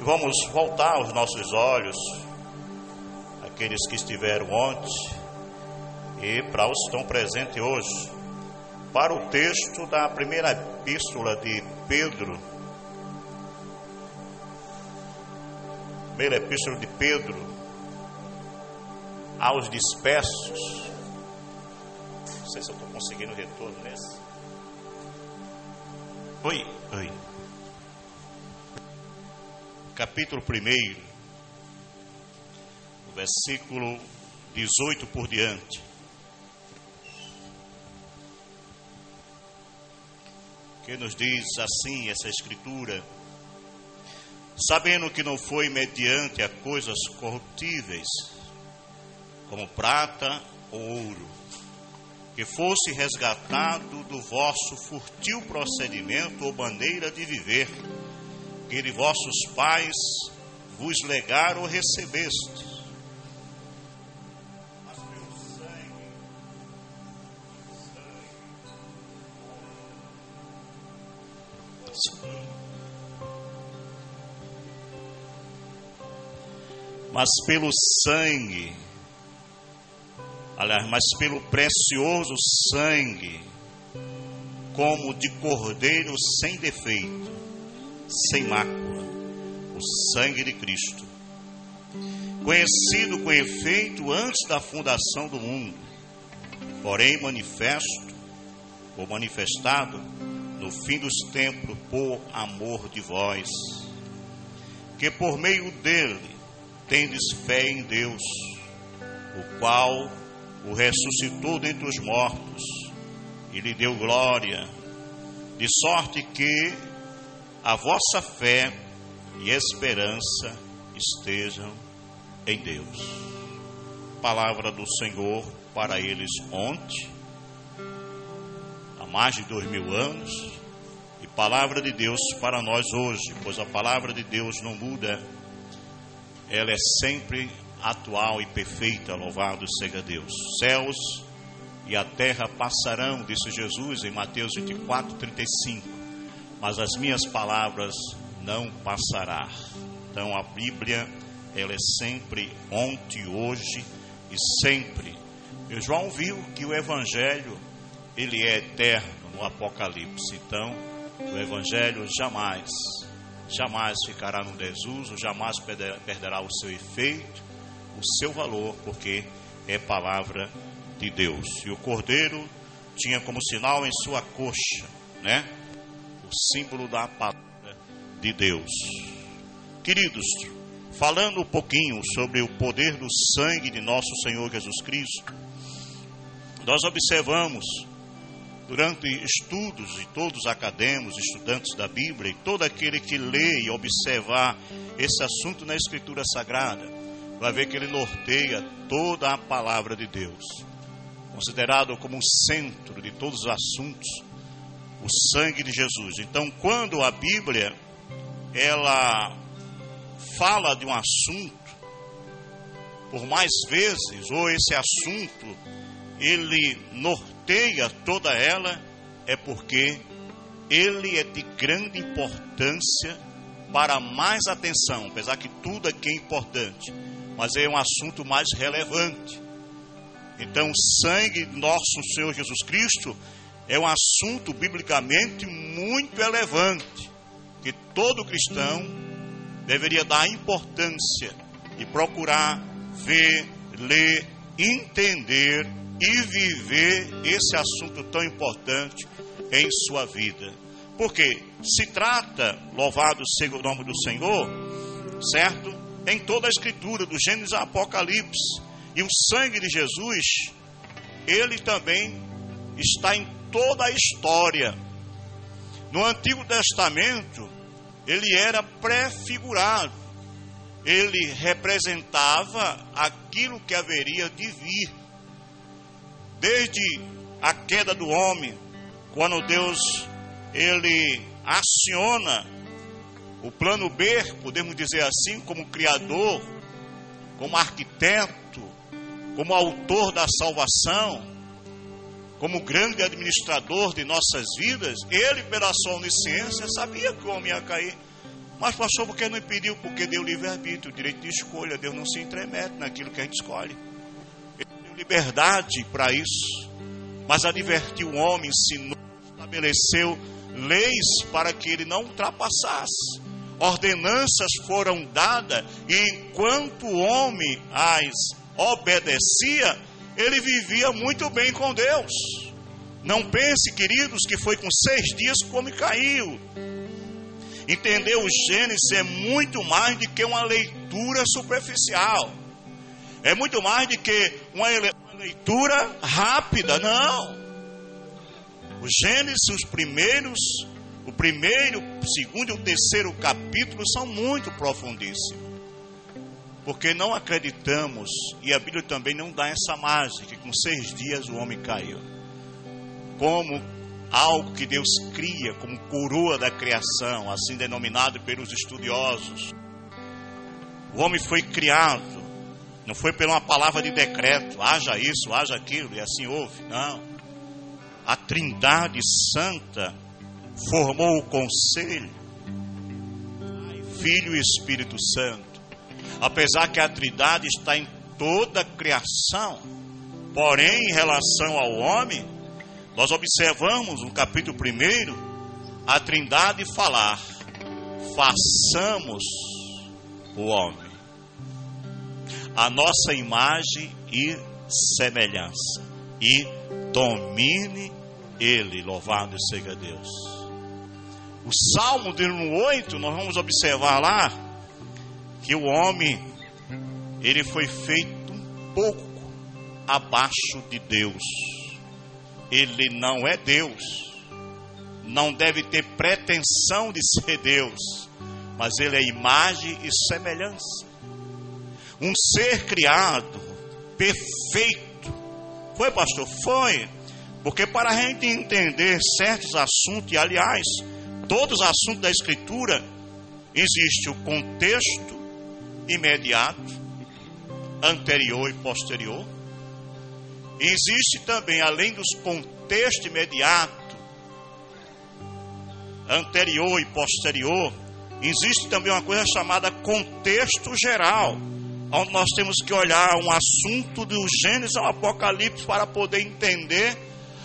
Vamos voltar os nossos olhos, aqueles que estiveram ontem e para os que estão presentes hoje, para o texto da primeira epístola de Pedro. Primeira epístola de Pedro aos dispersos. Não sei se eu estou conseguindo retorno nesse. Oi, oi capítulo 1, versículo 18 por diante. Que nos diz assim essa escritura: Sabendo que não foi mediante a coisas corruptíveis, como prata ou ouro, que fosse resgatado do vosso furtil procedimento ou maneira de viver que de vossos pais vos legaram ou recebeste. Mas pelo sangue, sangue, mas pelo sangue, aliás, mas pelo precioso sangue, como de cordeiro sem defeito sem mácula, o sangue de Cristo, conhecido com efeito antes da fundação do mundo, porém manifesto ou manifestado no fim dos tempos por amor de vós, que por meio dele tendes fé em Deus, o qual o ressuscitou dentre os mortos e lhe deu glória, de sorte que a vossa fé e esperança estejam em Deus. Palavra do Senhor para eles ontem, há mais de dois mil anos, e palavra de Deus para nós hoje, pois a palavra de Deus não muda, ela é sempre atual e perfeita, louvado seja Deus. Céus e a terra passarão, disse Jesus em Mateus 24, 35 mas as minhas palavras não passará. Então a Bíblia, ela é sempre ontem, hoje e sempre. E João viu que o Evangelho, ele é eterno no Apocalipse. Então, o Evangelho jamais, jamais ficará no desuso, jamais perderá o seu efeito, o seu valor, porque é palavra de Deus. E o Cordeiro tinha como sinal em sua coxa, né? Símbolo da palavra de Deus. Queridos, falando um pouquinho sobre o poder do sangue de nosso Senhor Jesus Cristo, nós observamos durante estudos e todos acadêmicos, estudantes da Bíblia, e todo aquele que lê e observar esse assunto na Escritura Sagrada, vai ver que ele norteia toda a palavra de Deus, considerado como o centro de todos os assuntos o sangue de Jesus. Então, quando a Bíblia ela fala de um assunto, por mais vezes, ou esse assunto ele norteia toda ela, é porque ele é de grande importância para mais atenção, apesar que tudo aqui é importante, mas é um assunto mais relevante. Então, o sangue nosso Senhor Jesus Cristo é um assunto biblicamente muito relevante que todo cristão deveria dar importância e procurar ver, ler, entender e viver esse assunto tão importante em sua vida. Porque se trata, louvado seja o nome do Senhor, certo? Em toda a escritura, do Gênesis ao Apocalipse. E o sangue de Jesus, ele também está em toda a história. No Antigo Testamento, ele era prefigurado, ele representava aquilo que haveria de vir. Desde a queda do homem, quando Deus ele aciona o plano B, podemos dizer assim, como criador, como arquiteto, como autor da salvação, como grande administrador de nossas vidas, ele, pela sua onisciência, sabia que o homem ia cair. Mas, pastor, por que não impediu? Porque deu livre-arbítrio, direito de escolha. Deus não se entremete naquilo que a gente escolhe. Ele deu liberdade para isso. Mas advertiu o homem, ensinou, estabeleceu leis para que ele não ultrapassasse. Ordenanças foram dadas e enquanto o homem as obedecia, ele vivia muito bem com Deus. Não pense, queridos, que foi com seis dias que o homem caiu. Entender o Gênesis é muito mais do que uma leitura superficial. É muito mais do que uma leitura rápida, não. O Gênesis, os primeiros, o primeiro, o segundo e o terceiro capítulo são muito profundíssimos. Porque não acreditamos, e a Bíblia também não dá essa margem, que com seis dias o homem caiu. Como algo que Deus cria como coroa da criação, assim denominado pelos estudiosos. O homem foi criado, não foi por uma palavra de decreto, haja isso, haja aquilo, e assim houve, não. A Trindade Santa formou o conselho, Filho e Espírito Santo. Apesar que a Trindade está em toda a criação, porém, em relação ao homem, nós observamos no capítulo 1 a Trindade falar: façamos o homem, a nossa imagem e semelhança, e domine ele, louvado seja Deus. O Salmo de 8, nós vamos observar lá que o homem ele foi feito um pouco abaixo de Deus ele não é Deus, não deve ter pretensão de ser Deus, mas ele é imagem e semelhança. Um ser criado, perfeito. Foi, pastor? Foi. Porque para a gente entender certos assuntos, e aliás, todos os assuntos da Escritura, existe o contexto imediato, anterior e posterior Existe também, além dos contextos imediato, anterior e posterior, existe também uma coisa chamada contexto geral, onde nós temos que olhar um assunto do Gênesis ao Apocalipse para poder entender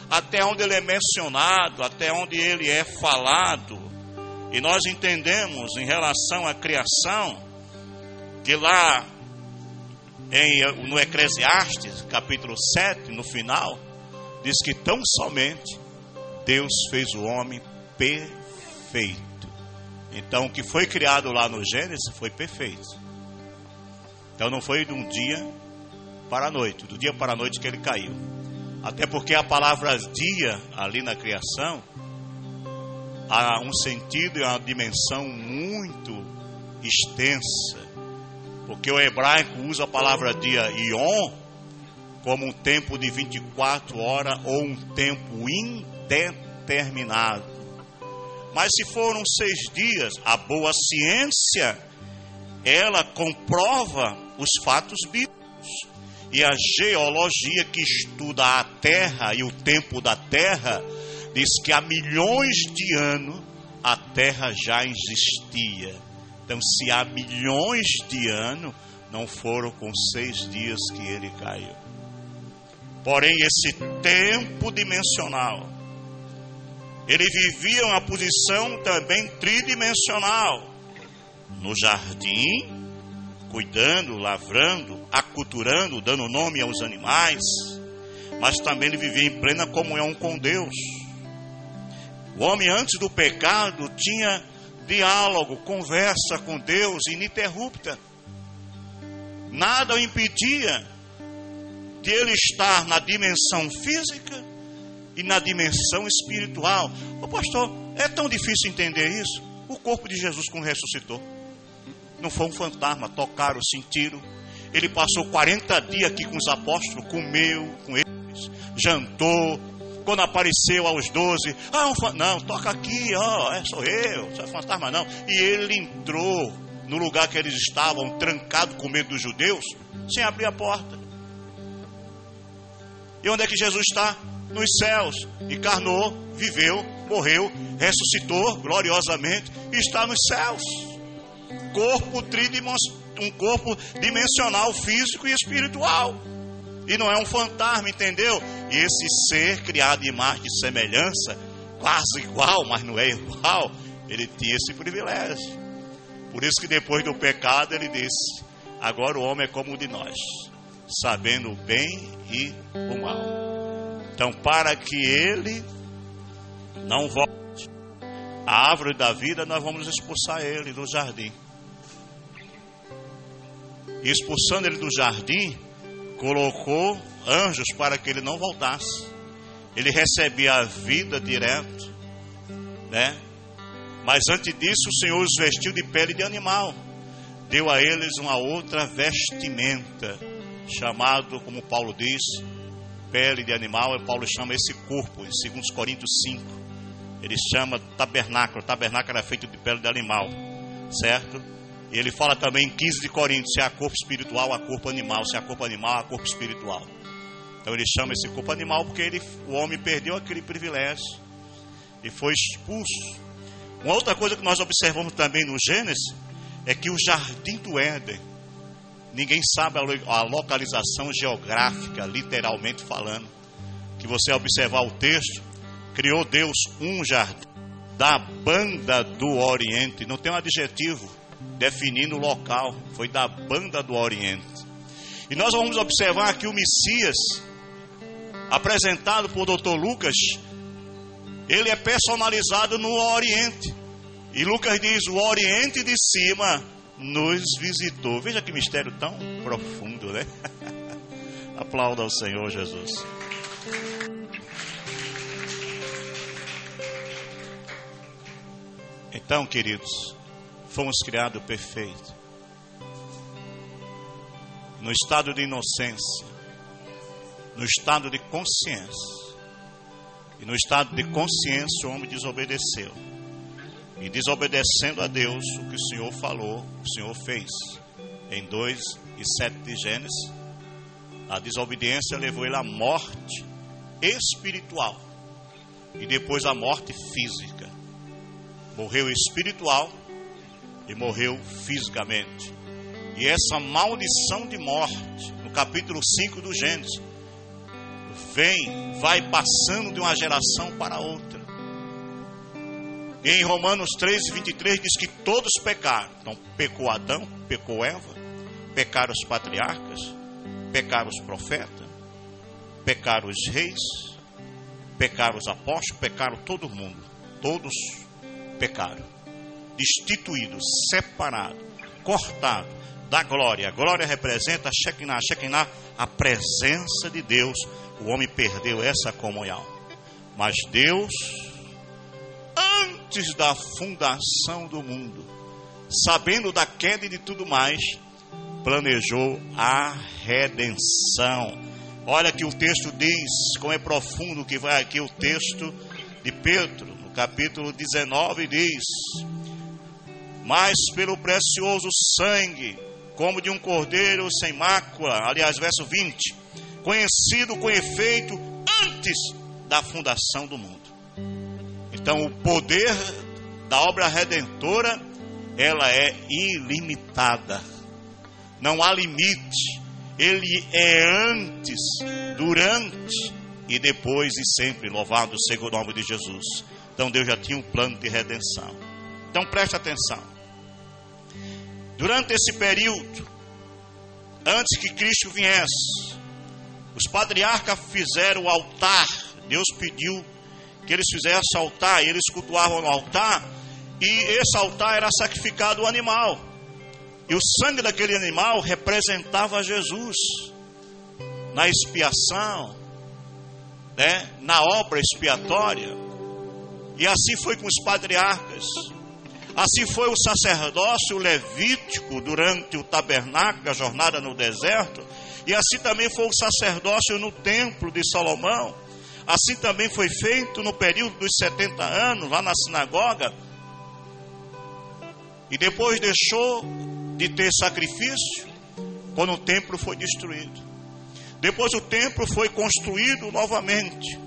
até onde ele é mencionado, até onde ele é falado. E nós entendemos em relação à criação que lá em, no Eclesiastes, capítulo 7, no final, diz que tão somente Deus fez o homem perfeito. Então, o que foi criado lá no Gênesis foi perfeito. Então, não foi de um dia para a noite, do dia para a noite que ele caiu. Até porque a palavra dia, ali na criação, há um sentido e uma dimensão muito extensa porque o hebraico usa a palavra dia ion como um tempo de 24 horas ou um tempo indeterminado. Mas se foram seis dias, a boa ciência ela comprova os fatos bíblicos. E a geologia que estuda a Terra e o tempo da Terra diz que há milhões de anos a Terra já existia. Então, se há milhões de anos, não foram com seis dias que ele caiu. Porém, esse tempo dimensional, ele vivia uma posição também tridimensional. No jardim, cuidando, lavrando, aculturando, dando nome aos animais, mas também ele vivia em plena comunhão com Deus. O homem antes do pecado tinha diálogo, conversa com Deus ininterrupta. Nada o impedia de ele estar na dimensão física e na dimensão espiritual. O pastor, é tão difícil entender isso? O corpo de Jesus como ressuscitou. Não foi um fantasma, tocaram, sentiram. Ele passou 40 dias aqui com os apóstolos, comeu com eles, jantou, quando apareceu aos doze, ah, um não, toca aqui, ó, é, sou eu, sou fantasma não. E ele entrou no lugar que eles estavam, trancado com medo dos judeus, sem abrir a porta. E onde é que Jesus está? Nos céus. Encarnou, viveu, morreu, ressuscitou gloriosamente e está nos céus. corpo um corpo dimensional, físico e espiritual. E não é um fantasma, entendeu? E esse ser criado de imagem e semelhança, quase igual, mas não é igual, ele tinha esse privilégio. Por isso que depois do pecado ele disse: agora o homem é como um de nós, sabendo o bem e o mal. Então, para que ele não volte à árvore da vida, nós vamos expulsar ele do jardim. E expulsando ele do jardim, colocou anjos para que ele não voltasse. Ele recebia a vida direto, né? Mas antes disso, o Senhor os vestiu de pele de animal. Deu a eles uma outra vestimenta, chamado, como Paulo diz, pele de animal. E Paulo chama esse corpo, em 2 Coríntios 5. Ele chama tabernáculo. Tabernáculo era feito de pele de animal, certo? Ele fala também em 15 de Coríntios: se há corpo espiritual, há corpo animal. Se há corpo animal, há corpo espiritual. Então ele chama esse corpo animal porque ele, o homem perdeu aquele privilégio e foi expulso uma outra coisa que nós observamos também no Gênesis é que o jardim do Éden, ninguém sabe a localização geográfica, literalmente falando. Que você observar o texto, criou Deus um jardim da banda do Oriente, não tem um adjetivo definindo o local, foi da banda do Oriente. E nós vamos observar que o Messias, apresentado por Dr. Lucas, ele é personalizado no Oriente. E Lucas diz: o Oriente de cima nos visitou. Veja que mistério tão profundo, né? Aplauda ao Senhor Jesus. Então, queridos, fomos criados perfeitos. No estado de inocência, no estado de consciência. E no estado de consciência, o homem desobedeceu. E desobedecendo a Deus, o que o Senhor falou, o Senhor fez. Em 2 e 7 de Gênesis, a desobediência levou ele à morte espiritual e depois à morte física. Morreu espiritual e morreu fisicamente. E essa maldição de morte, no capítulo 5 do Gênesis, vem, vai passando de uma geração para outra. E em Romanos 3, 23 diz que todos pecaram. Então, pecou Adão, pecou Eva, pecaram os patriarcas, pecaram os profetas, pecaram os reis, pecaram os apóstolos, pecaram todo mundo. Todos pecaram. Destituídos, separados, cortados da glória. A glória representa Shekinah. Shekinah, a presença de Deus. O homem perdeu essa comunhão. Mas Deus antes da fundação do mundo, sabendo da queda e de tudo mais, planejou a redenção. Olha que o texto diz, como é profundo que vai aqui o texto de Pedro, no capítulo 19 diz: Mas pelo precioso sangue, como de um cordeiro sem mácula, aliás, verso 20, conhecido com efeito antes da fundação do mundo. Então, o poder da obra redentora, ela é ilimitada. Não há limite. Ele é antes, durante e depois e sempre. Louvado seja o nome de Jesus. Então, Deus já tinha um plano de redenção. Então, preste atenção. Durante esse período, antes que Cristo viesse, os patriarcas fizeram o altar. Deus pediu que eles fizessem altar, e eles cultuavam no altar, e esse altar era sacrificado o animal. E o sangue daquele animal representava Jesus na expiação, né, na obra expiatória. E assim foi com os patriarcas. Assim foi o sacerdócio levítico durante o tabernáculo, a jornada no deserto. E assim também foi o sacerdócio no templo de Salomão. Assim também foi feito no período dos 70 anos, lá na sinagoga. E depois deixou de ter sacrifício quando o templo foi destruído. Depois o templo foi construído novamente.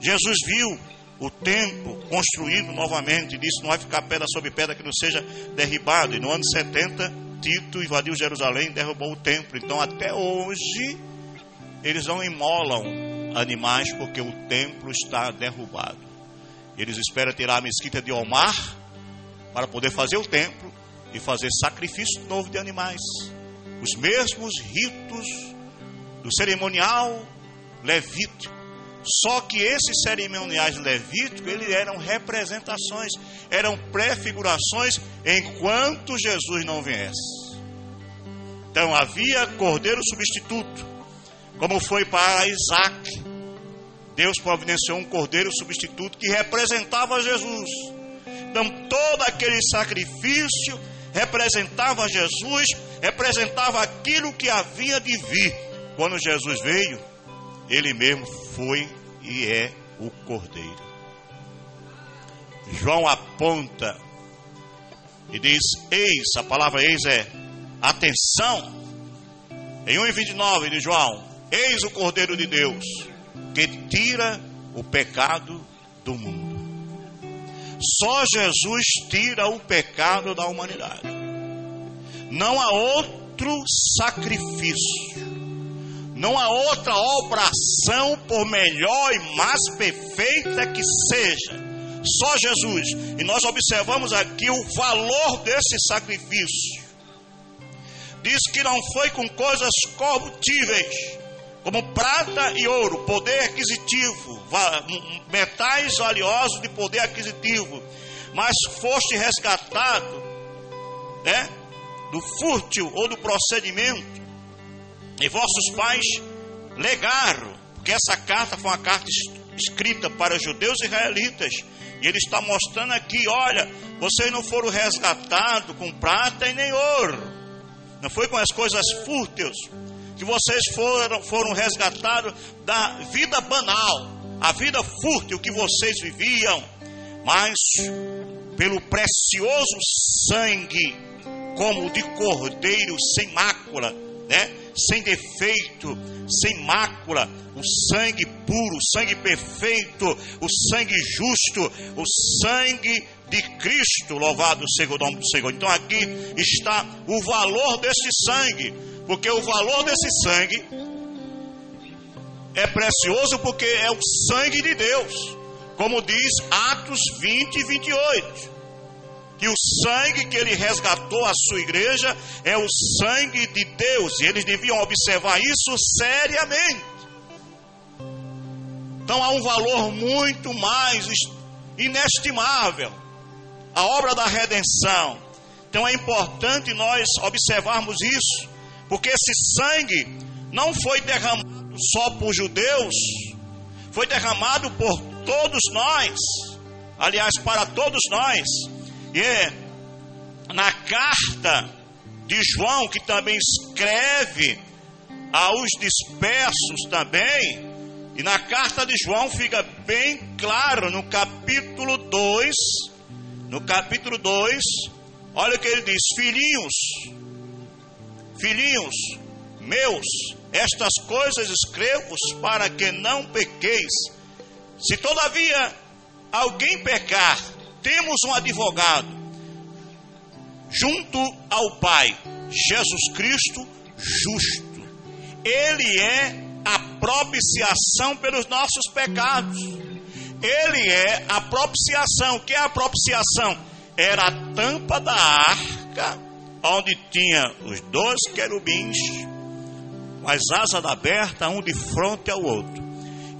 Jesus viu o templo construído novamente. Disse: não vai ficar pedra sobre pedra que não seja derribado. E no ano 70, Tito invadiu Jerusalém e derrubou o templo. Então, até hoje, eles não imolam animais porque o templo está derrubado. Eles esperam tirar a mesquita de Omar para poder fazer o templo e fazer sacrifício novo de animais. Os mesmos ritos do cerimonial levítico. Só que esses cerimoniais levíticos, eles eram representações, eram prefigurações enquanto Jesus não viesse. Então havia cordeiro substituto, como foi para Isaac. Deus providenciou um cordeiro substituto que representava Jesus. Então todo aquele sacrifício representava Jesus, representava aquilo que havia de vir. Quando Jesus veio, ele mesmo foi e é o Cordeiro. João aponta e diz: Eis, a palavra eis é atenção. Em 1,29 de João: Eis o Cordeiro de Deus que tira o pecado do mundo. Só Jesus tira o pecado da humanidade. Não há outro sacrifício não há outra obração, por melhor e mais perfeita que seja. Só Jesus. E nós observamos aqui o valor desse sacrifício. Diz que não foi com coisas corruptíveis, como prata e ouro, poder aquisitivo, metais valiosos de poder aquisitivo, mas foste resgatado, né, do fútil ou do procedimento e vossos pais legaram, porque essa carta foi uma carta escrita para judeus e israelitas. E ele está mostrando aqui: olha, vocês não foram resgatados com prata e nem ouro, não foi com as coisas fúteis, que vocês foram, foram resgatados da vida banal, a vida fútil que vocês viviam, mas pelo precioso sangue, como de cordeiro sem mácula, né? Sem defeito, sem mácula, o sangue puro, o sangue perfeito, o sangue justo, o sangue de Cristo, louvado seja o nome do Senhor. Então aqui está o valor desse sangue, porque o valor desse sangue é precioso porque é o sangue de Deus, como diz Atos 20 e 28 que o sangue que ele resgatou a sua igreja é o sangue de Deus, e eles deviam observar isso seriamente. Então há um valor muito mais inestimável a obra da redenção. Então é importante nós observarmos isso, porque esse sangue não foi derramado só por judeus, foi derramado por todos nós, aliás, para todos nós. E na carta de João, que também escreve aos dispersos também, e na carta de João fica bem claro no capítulo 2, no capítulo 2, olha o que ele diz: Filhinhos, filhinhos meus, estas coisas escrevo para que não pequeis. Se todavia alguém pecar, temos um advogado junto ao Pai, Jesus Cristo justo. Ele é a propiciação pelos nossos pecados. Ele é a propiciação. O que é a propiciação? Era a tampa da arca, onde tinha os dois querubins, com as asas abertas, um de frente ao outro.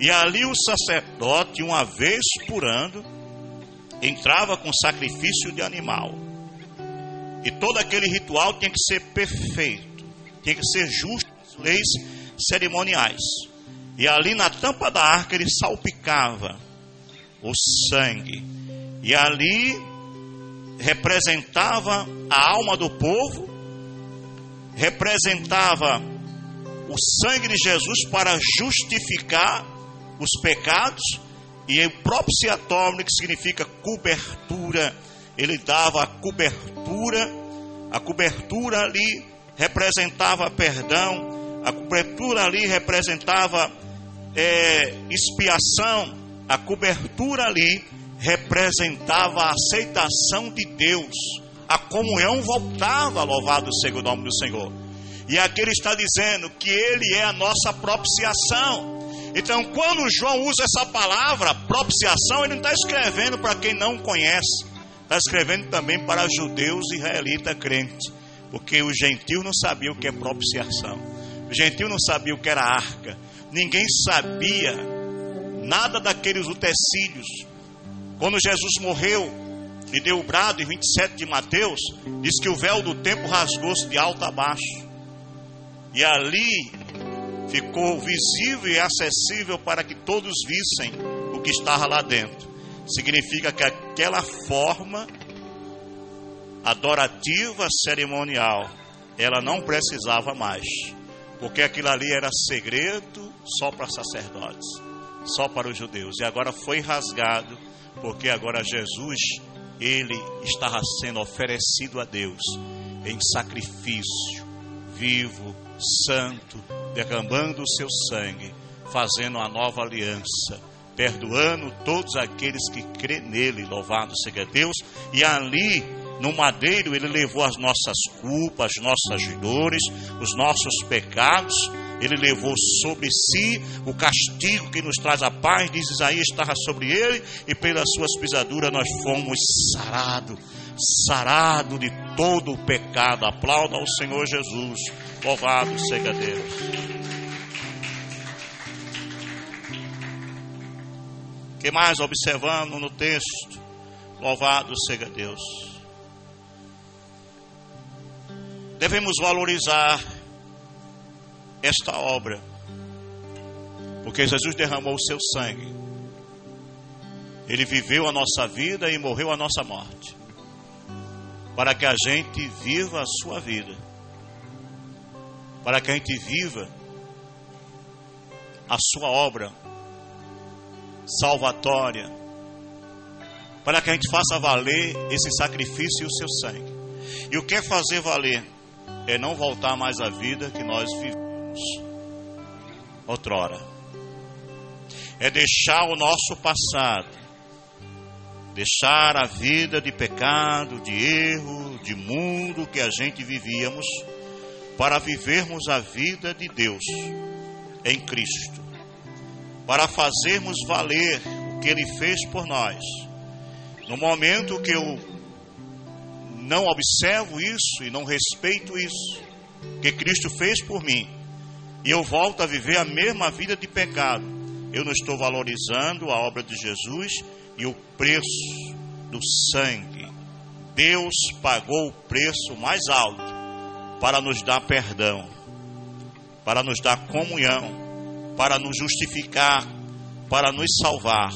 E ali o sacerdote, uma vez por ano, entrava com sacrifício de animal. E todo aquele ritual tinha que ser perfeito, tinha que ser justo as leis cerimoniais. E ali na tampa da arca ele salpicava o sangue. E ali representava a alma do povo, representava o sangue de Jesus para justificar os pecados e o propiciatório, que significa cobertura, ele dava a cobertura, a cobertura ali representava perdão, a cobertura ali representava é, expiação, a cobertura ali representava a aceitação de Deus. A comunhão voltava, louvado seja o nome do Senhor. E aqui ele está dizendo que ele é a nossa propiciação. Então, quando João usa essa palavra, propiciação, ele não está escrevendo para quem não conhece, está escrevendo também para judeus e israelitas crentes, porque o gentil não sabia o que é propiciação, o gentil não sabia o que era arca, ninguém sabia nada daqueles utensílios. Quando Jesus morreu e deu o brado, em 27 de Mateus, diz que o véu do templo rasgou-se de alto a baixo. E ali ficou visível e acessível para que todos vissem o que estava lá dentro. Significa que aquela forma adorativa cerimonial, ela não precisava mais, porque aquilo ali era segredo só para sacerdotes, só para os judeus. E agora foi rasgado, porque agora Jesus, ele estava sendo oferecido a Deus em sacrifício vivo, santo, derramando o seu sangue, fazendo a nova aliança, perdoando todos aqueles que crê nele, louvado seja Deus, e ali no madeiro ele levou as nossas culpas, as nossas dores, os nossos pecados, ele levou sobre si o castigo que nos traz a paz, diz Isaías, estava sobre ele, e pelas suas pisaduras nós fomos sarados, sarado de todo o pecado. Aplauda ao Senhor Jesus. Louvado seja Deus. que mais observando no texto? Louvado seja Deus. Devemos valorizar esta obra, porque Jesus derramou o seu sangue. Ele viveu a nossa vida e morreu a nossa morte, para que a gente viva a sua vida para que a gente viva a sua obra salvatória, para que a gente faça valer esse sacrifício e o seu sangue. E o que é fazer valer? É não voltar mais à vida que nós vivemos outrora. É deixar o nosso passado, deixar a vida de pecado, de erro, de mundo que a gente vivíamos para vivermos a vida de Deus em Cristo, para fazermos valer o que Ele fez por nós. No momento que eu não observo isso e não respeito isso, que Cristo fez por mim, e eu volto a viver a mesma vida de pecado, eu não estou valorizando a obra de Jesus e o preço do sangue. Deus pagou o preço mais alto para nos dar perdão, para nos dar comunhão, para nos justificar, para nos salvar.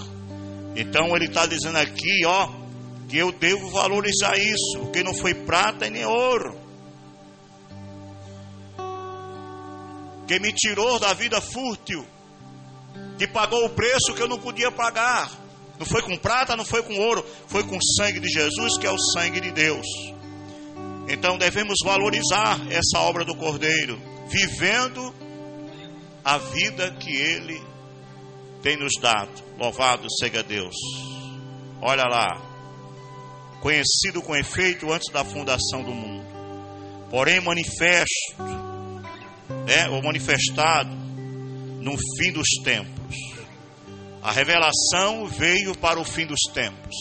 Então ele está dizendo aqui, ó, que eu devo valorizar isso, porque não foi prata nem ouro. Que me tirou da vida fútil, que pagou o preço que eu não podia pagar. Não foi com prata, não foi com ouro, foi com o sangue de Jesus, que é o sangue de Deus. Então devemos valorizar essa obra do Cordeiro, vivendo a vida que Ele tem nos dado. Louvado seja Deus. Olha lá, conhecido com efeito antes da fundação do mundo, porém manifesto, é, ou manifestado no fim dos tempos. A revelação veio para o fim dos tempos.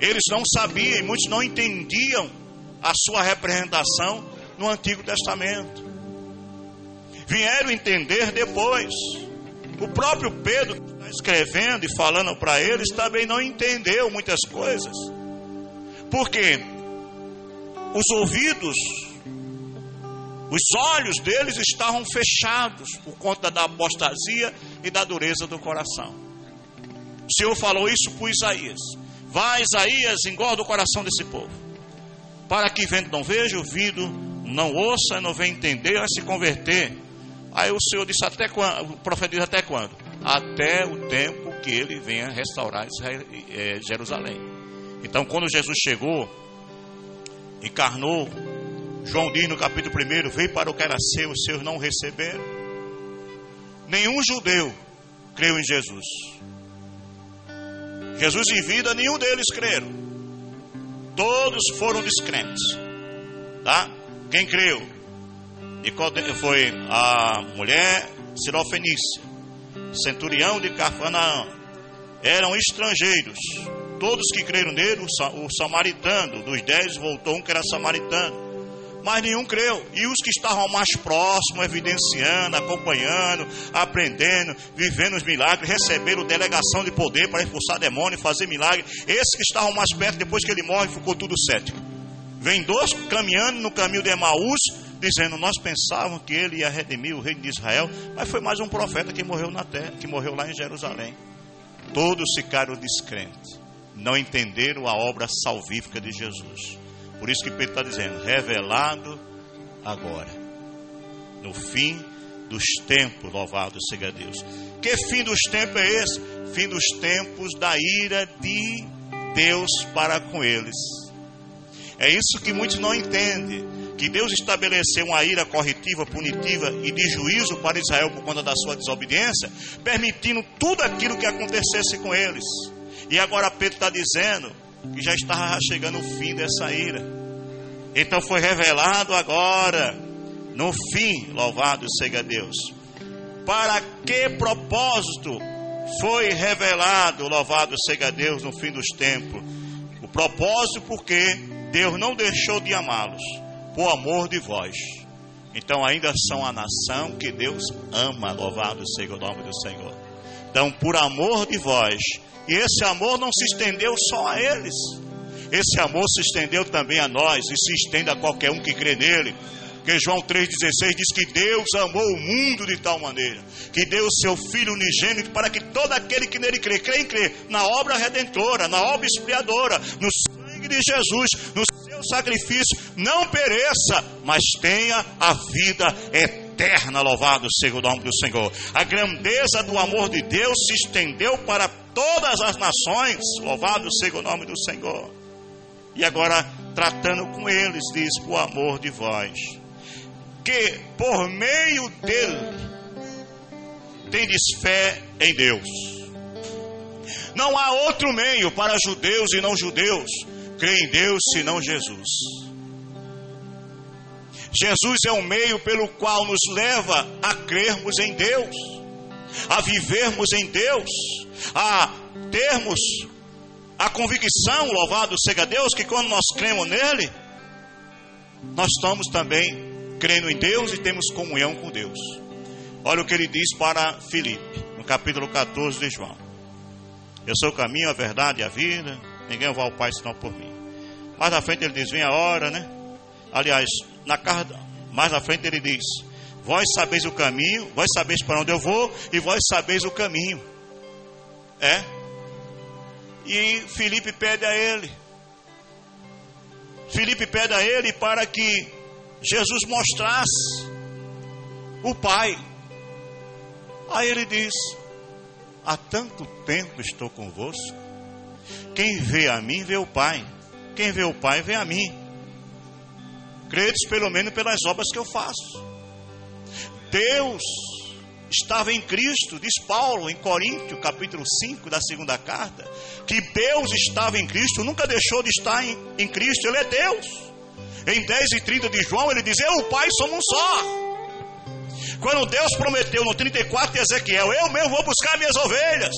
Eles não sabiam, e muitos não entendiam a sua representação no Antigo Testamento. Vieram entender depois. O próprio Pedro, que está escrevendo e falando para eles, também não entendeu muitas coisas. Porque os ouvidos, os olhos deles estavam fechados por conta da apostasia e da dureza do coração. O Senhor falou isso para Isaías. Vai, Isaías, engorda o coração desse povo para que vendo não veja, ouvido não ouça, não venha entender, a se converter. Aí o Senhor disse até quando, o profeta diz até quando? Até o tempo que ele venha restaurar é, Jerusalém. Então, quando Jesus chegou, encarnou, João diz no capítulo 1: veio para o que era seu, os seus não receberam. Nenhum judeu creu em Jesus. Jesus em vida, nenhum deles creram. Todos foram descrentes. Tá? Quem creu? Foi a mulher Sirofenícia, centurião de Cafarnaum. Eram estrangeiros. Todos que creram nele, o samaritano, dos dez voltou um que era samaritano mas nenhum creu. E os que estavam mais próximos, evidenciando, acompanhando, aprendendo, vivendo os milagres, receberam delegação de poder para expulsar demônio, fazer milagre. Esses que estavam mais perto, depois que ele morre, ficou tudo cético. Vem dois caminhando no caminho de Emaús, dizendo: Nós pensávamos que ele ia redimir o reino de Israel, mas foi mais um profeta que morreu na terra, que morreu lá em Jerusalém. Todos ficaram descrentes, não entenderam a obra salvífica de Jesus. Por isso que Pedro está dizendo: revelado agora, no fim dos tempos, louvado seja Deus. Que fim dos tempos é esse? Fim dos tempos da ira de Deus para com eles. É isso que muitos não entendem. Que Deus estabeleceu uma ira corretiva, punitiva e de juízo para Israel por conta da sua desobediência, permitindo tudo aquilo que acontecesse com eles. E agora Pedro está dizendo que já estava chegando o fim dessa ira. Então foi revelado agora, no fim, louvado seja Deus. Para que propósito foi revelado, louvado seja Deus, no fim dos tempos? O propósito porque Deus não deixou de amá-los, por amor de vós. Então ainda são a nação que Deus ama, louvado seja o nome do Senhor. Então, por amor de vós, e esse amor não se estendeu só a eles. Esse amor se estendeu também a nós e se estende a qualquer um que crê nele. Porque João 3,16 diz que Deus amou o mundo de tal maneira que deu o seu Filho unigênito para que todo aquele que nele crê, crê em crê na obra redentora, na obra expiadora, no sangue de Jesus, no seu sacrifício, não pereça, mas tenha a vida eterna eterna, louvado seja o nome do Senhor. A grandeza do amor de Deus se estendeu para todas as nações, louvado seja o nome do Senhor. E agora, tratando com eles, diz: o amor de vós, que por meio dele tendes fé em Deus. Não há outro meio para judeus e não judeus crer em Deus senão Jesus. Jesus é o meio pelo qual nos leva a crermos em Deus, a vivermos em Deus, a termos a convicção, louvado seja Deus, que quando nós cremos nele, nós estamos também crendo em Deus e temos comunhão com Deus. Olha o que ele diz para Filipe, no capítulo 14 de João: Eu sou o caminho, a verdade e a vida, ninguém vai ao Pai senão por mim. Mais na frente ele diz: Vem a hora, né? Aliás, na carta, mais na frente ele diz: Vós sabeis o caminho, vós sabeis para onde eu vou e vós sabeis o caminho. É? E Felipe pede a ele. Felipe pede a ele para que Jesus mostrasse o Pai. Aí ele diz: Há tanto tempo estou convosco. Quem vê a mim, vê o Pai. Quem vê o Pai, vê a mim. Credes pelo menos pelas obras que eu faço. Deus estava em Cristo, diz Paulo em Coríntios, capítulo 5 da segunda carta, que Deus estava em Cristo, nunca deixou de estar em, em Cristo, Ele é Deus. Em 10 e 30 de João, ele diz: Eu, o Pai, somos um só. Quando Deus prometeu no 34 de Ezequiel: Eu mesmo vou buscar minhas ovelhas,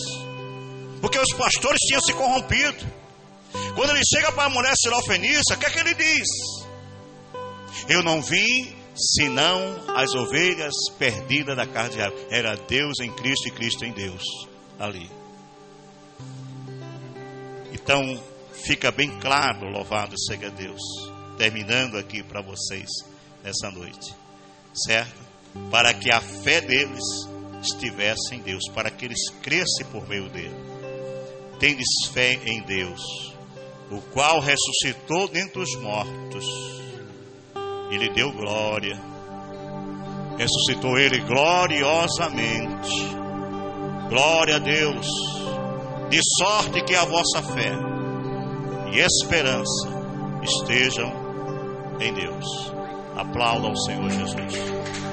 porque os pastores tinham se corrompido. Quando ele chega para a mulher sirofenícia, o que é que ele diz? Eu não vim senão as ovelhas perdidas da casa de Israel. Era Deus em Cristo e Cristo em Deus ali. Então, fica bem claro, louvado seja Deus, terminando aqui para vocês nessa noite, certo? Para que a fé deles estivesse em Deus, para que eles crescem por meio dele. Tendes fé em Deus, o qual ressuscitou dentre os mortos e lhe deu glória. Ressuscitou ele gloriosamente. Glória a Deus. De sorte que a vossa fé e esperança estejam em Deus. Aplauda ao Senhor Jesus.